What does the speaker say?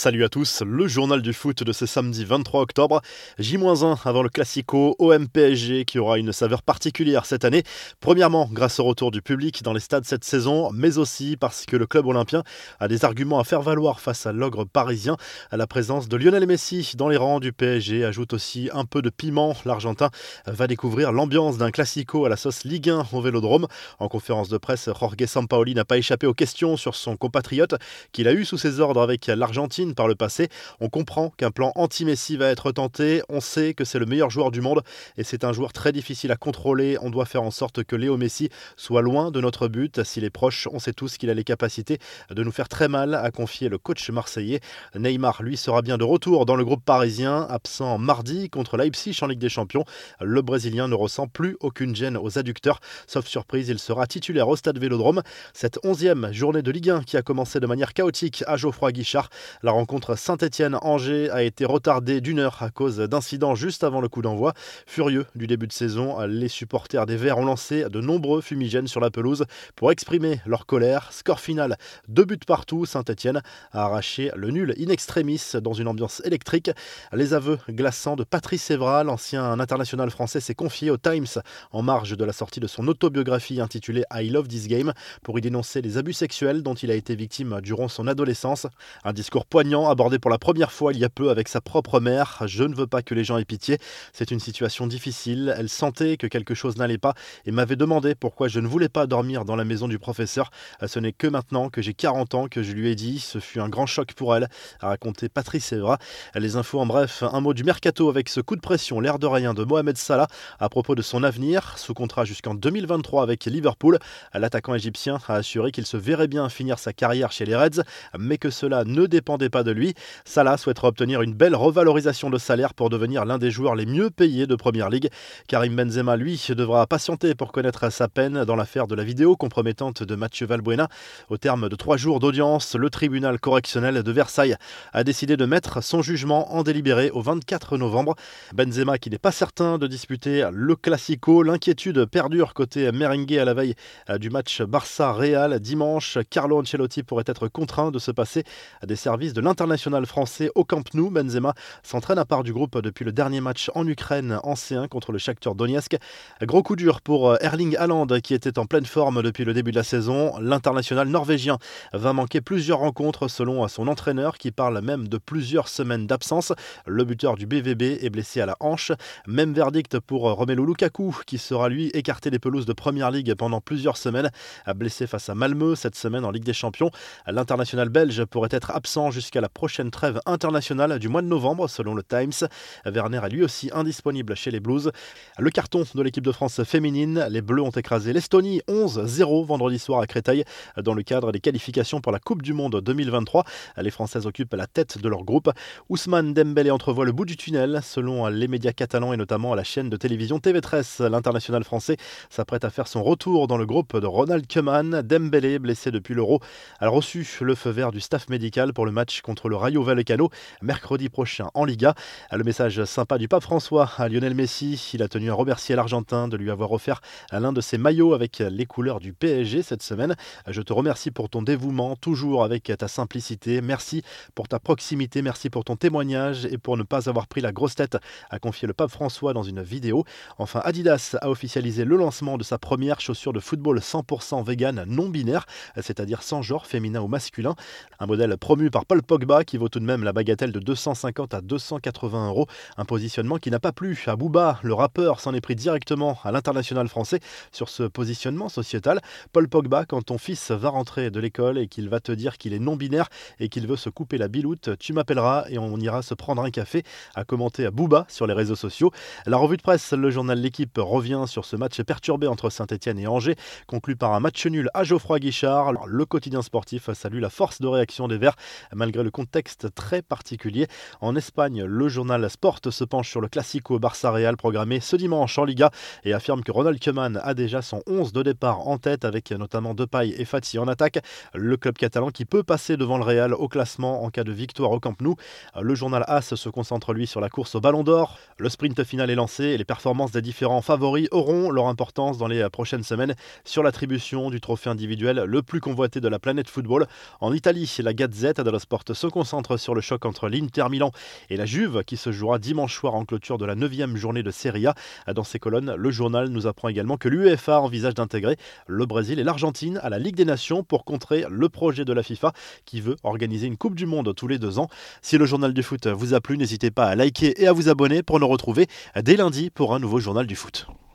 Salut à tous, le journal du foot de ce samedi 23 octobre. J-1 avant le Classico OM-PSG qui aura une saveur particulière cette année. Premièrement, grâce au retour du public dans les stades cette saison, mais aussi parce que le club olympien a des arguments à faire valoir face à l'ogre parisien. La présence de Lionel Messi dans les rangs du PSG ajoute aussi un peu de piment. L'Argentin va découvrir l'ambiance d'un Classico à la sauce Ligue 1 au Vélodrome. En conférence de presse, Jorge Sampaoli n'a pas échappé aux questions sur son compatriote qu'il a eu sous ses ordres avec l'Argentine par le passé. On comprend qu'un plan anti-Messi va être tenté. On sait que c'est le meilleur joueur du monde et c'est un joueur très difficile à contrôler. On doit faire en sorte que Léo Messi soit loin de notre but. S'il est proche, on sait tous qu'il a les capacités de nous faire très mal, a confié le coach marseillais. Neymar, lui, sera bien de retour dans le groupe parisien, absent mardi contre Leipzig en Ligue des Champions. Le Brésilien ne ressent plus aucune gêne aux adducteurs. Sauf surprise, il sera titulaire au stade Vélodrome. Cette onzième journée de Ligue 1 qui a commencé de manière chaotique à Geoffroy Guichard. Rencontre Saint-Étienne-Angers a été retardée d'une heure à cause d'incidents juste avant le coup d'envoi. Furieux du début de saison, les supporters des Verts ont lancé de nombreux fumigènes sur la pelouse pour exprimer leur colère. Score final, deux buts partout. Saint-Étienne a arraché le nul in extremis dans une ambiance électrique. Les aveux glaçants de Patrice Evra, l'ancien international français, s'est confié au Times en marge de la sortie de son autobiographie intitulée I Love This Game pour y dénoncer les abus sexuels dont il a été victime durant son adolescence. Un discours poignant abordé pour la première fois il y a peu avec sa propre mère. Je ne veux pas que les gens aient pitié. C'est une situation difficile. Elle sentait que quelque chose n'allait pas et m'avait demandé pourquoi je ne voulais pas dormir dans la maison du professeur. Ce n'est que maintenant que j'ai 40 ans que je lui ai dit. Ce fut un grand choc pour elle, a raconté Patrice Evra. Les infos en bref, un mot du mercato avec ce coup de pression, l'air de rien de Mohamed Salah à propos de son avenir. Sous contrat jusqu'en 2023 avec Liverpool, l'attaquant égyptien a assuré qu'il se verrait bien finir sa carrière chez les Reds, mais que cela ne dépendait pas de lui. Salah souhaitera obtenir une belle revalorisation de salaire pour devenir l'un des joueurs les mieux payés de Première Ligue. Karim Benzema, lui, devra patienter pour connaître sa peine dans l'affaire de la vidéo compromettante de Mathieu Valbuena. Au terme de trois jours d'audience, le tribunal correctionnel de Versailles a décidé de mettre son jugement en délibéré au 24 novembre. Benzema qui n'est pas certain de disputer le Classico, l'inquiétude perdure côté merengue à la veille du match Barça-Real dimanche. Carlo Ancelotti pourrait être contraint de se passer à des services de l'international français au Camp Nou. Benzema s'entraîne à part du groupe depuis le dernier match en Ukraine en C1 contre le Shakhtar Donetsk. Gros coup dur pour Erling Haaland qui était en pleine forme depuis le début de la saison. L'international norvégien va manquer plusieurs rencontres selon son entraîneur qui parle même de plusieurs semaines d'absence. Le buteur du BVB est blessé à la hanche. Même verdict pour Romelu Lukaku qui sera lui écarté des pelouses de Première Ligue pendant plusieurs semaines. Blessé face à Malmö cette semaine en Ligue des Champions. L'international belge pourrait être absent jusqu'à la prochaine trêve internationale du mois de novembre, selon le Times. Werner est lui aussi indisponible chez les Blues. Le carton de l'équipe de France féminine, les Bleus ont écrasé l'Estonie 11-0 vendredi soir à Créteil dans le cadre des qualifications pour la Coupe du Monde 2023. Les Françaises occupent la tête de leur groupe. Ousmane Dembélé entrevoit le bout du tunnel, selon les médias catalans et notamment la chaîne de télévision TV13. L'international français s'apprête à faire son retour dans le groupe de Ronald Koeman. Dembélé, blessé depuis l'Euro, a reçu le feu vert du staff médical pour le match contre le Rayo Vallecano mercredi prochain en Liga. Le message sympa du pape François à Lionel Messi, il a tenu à remercier l'Argentin de lui avoir offert l'un de ses maillots avec les couleurs du PSG cette semaine. Je te remercie pour ton dévouement, toujours avec ta simplicité. Merci pour ta proximité, merci pour ton témoignage et pour ne pas avoir pris la grosse tête, a confié le pape François dans une vidéo. Enfin, Adidas a officialisé le lancement de sa première chaussure de football 100% vegan non binaire, c'est-à-dire sans genre féminin ou masculin. Un modèle promu par Paul Pogba qui vaut tout de même la bagatelle de 250 à 280 euros. Un positionnement qui n'a pas plu à Booba. Le rappeur s'en est pris directement à l'international français sur ce positionnement sociétal. Paul Pogba, quand ton fils va rentrer de l'école et qu'il va te dire qu'il est non-binaire et qu'il veut se couper la biloute, tu m'appelleras et on ira se prendre un café, a commenté à Booba sur les réseaux sociaux. La revue de presse, le journal L'équipe revient sur ce match perturbé entre Saint-Etienne et Angers, conclu par un match nul à Geoffroy Guichard. Le quotidien sportif salue la force de réaction des Verts malgré le contexte très particulier. En Espagne, le journal Sport se penche sur le Classico Barça-Real programmé ce dimanche en Liga et affirme que Ronald Koeman a déjà son 11 de départ en tête avec notamment Depay et Fati en attaque. Le club catalan qui peut passer devant le Real au classement en cas de victoire au Camp Nou. Le journal AS se concentre lui sur la course au Ballon d'Or. Le sprint final est lancé et les performances des différents favoris auront leur importance dans les prochaines semaines sur l'attribution du trophée individuel le plus convoité de la planète football. En Italie, la Gazette dello Sport Se concentre sur le choc entre l'Inter Milan et la Juve qui se jouera dimanche soir en clôture de la 9 journée de Serie A. Dans ses colonnes, le journal nous apprend également que l'UEFA envisage d'intégrer le Brésil et l'Argentine à la Ligue des Nations pour contrer le projet de la FIFA qui veut organiser une Coupe du Monde tous les deux ans. Si le journal du foot vous a plu, n'hésitez pas à liker et à vous abonner pour nous retrouver dès lundi pour un nouveau journal du foot.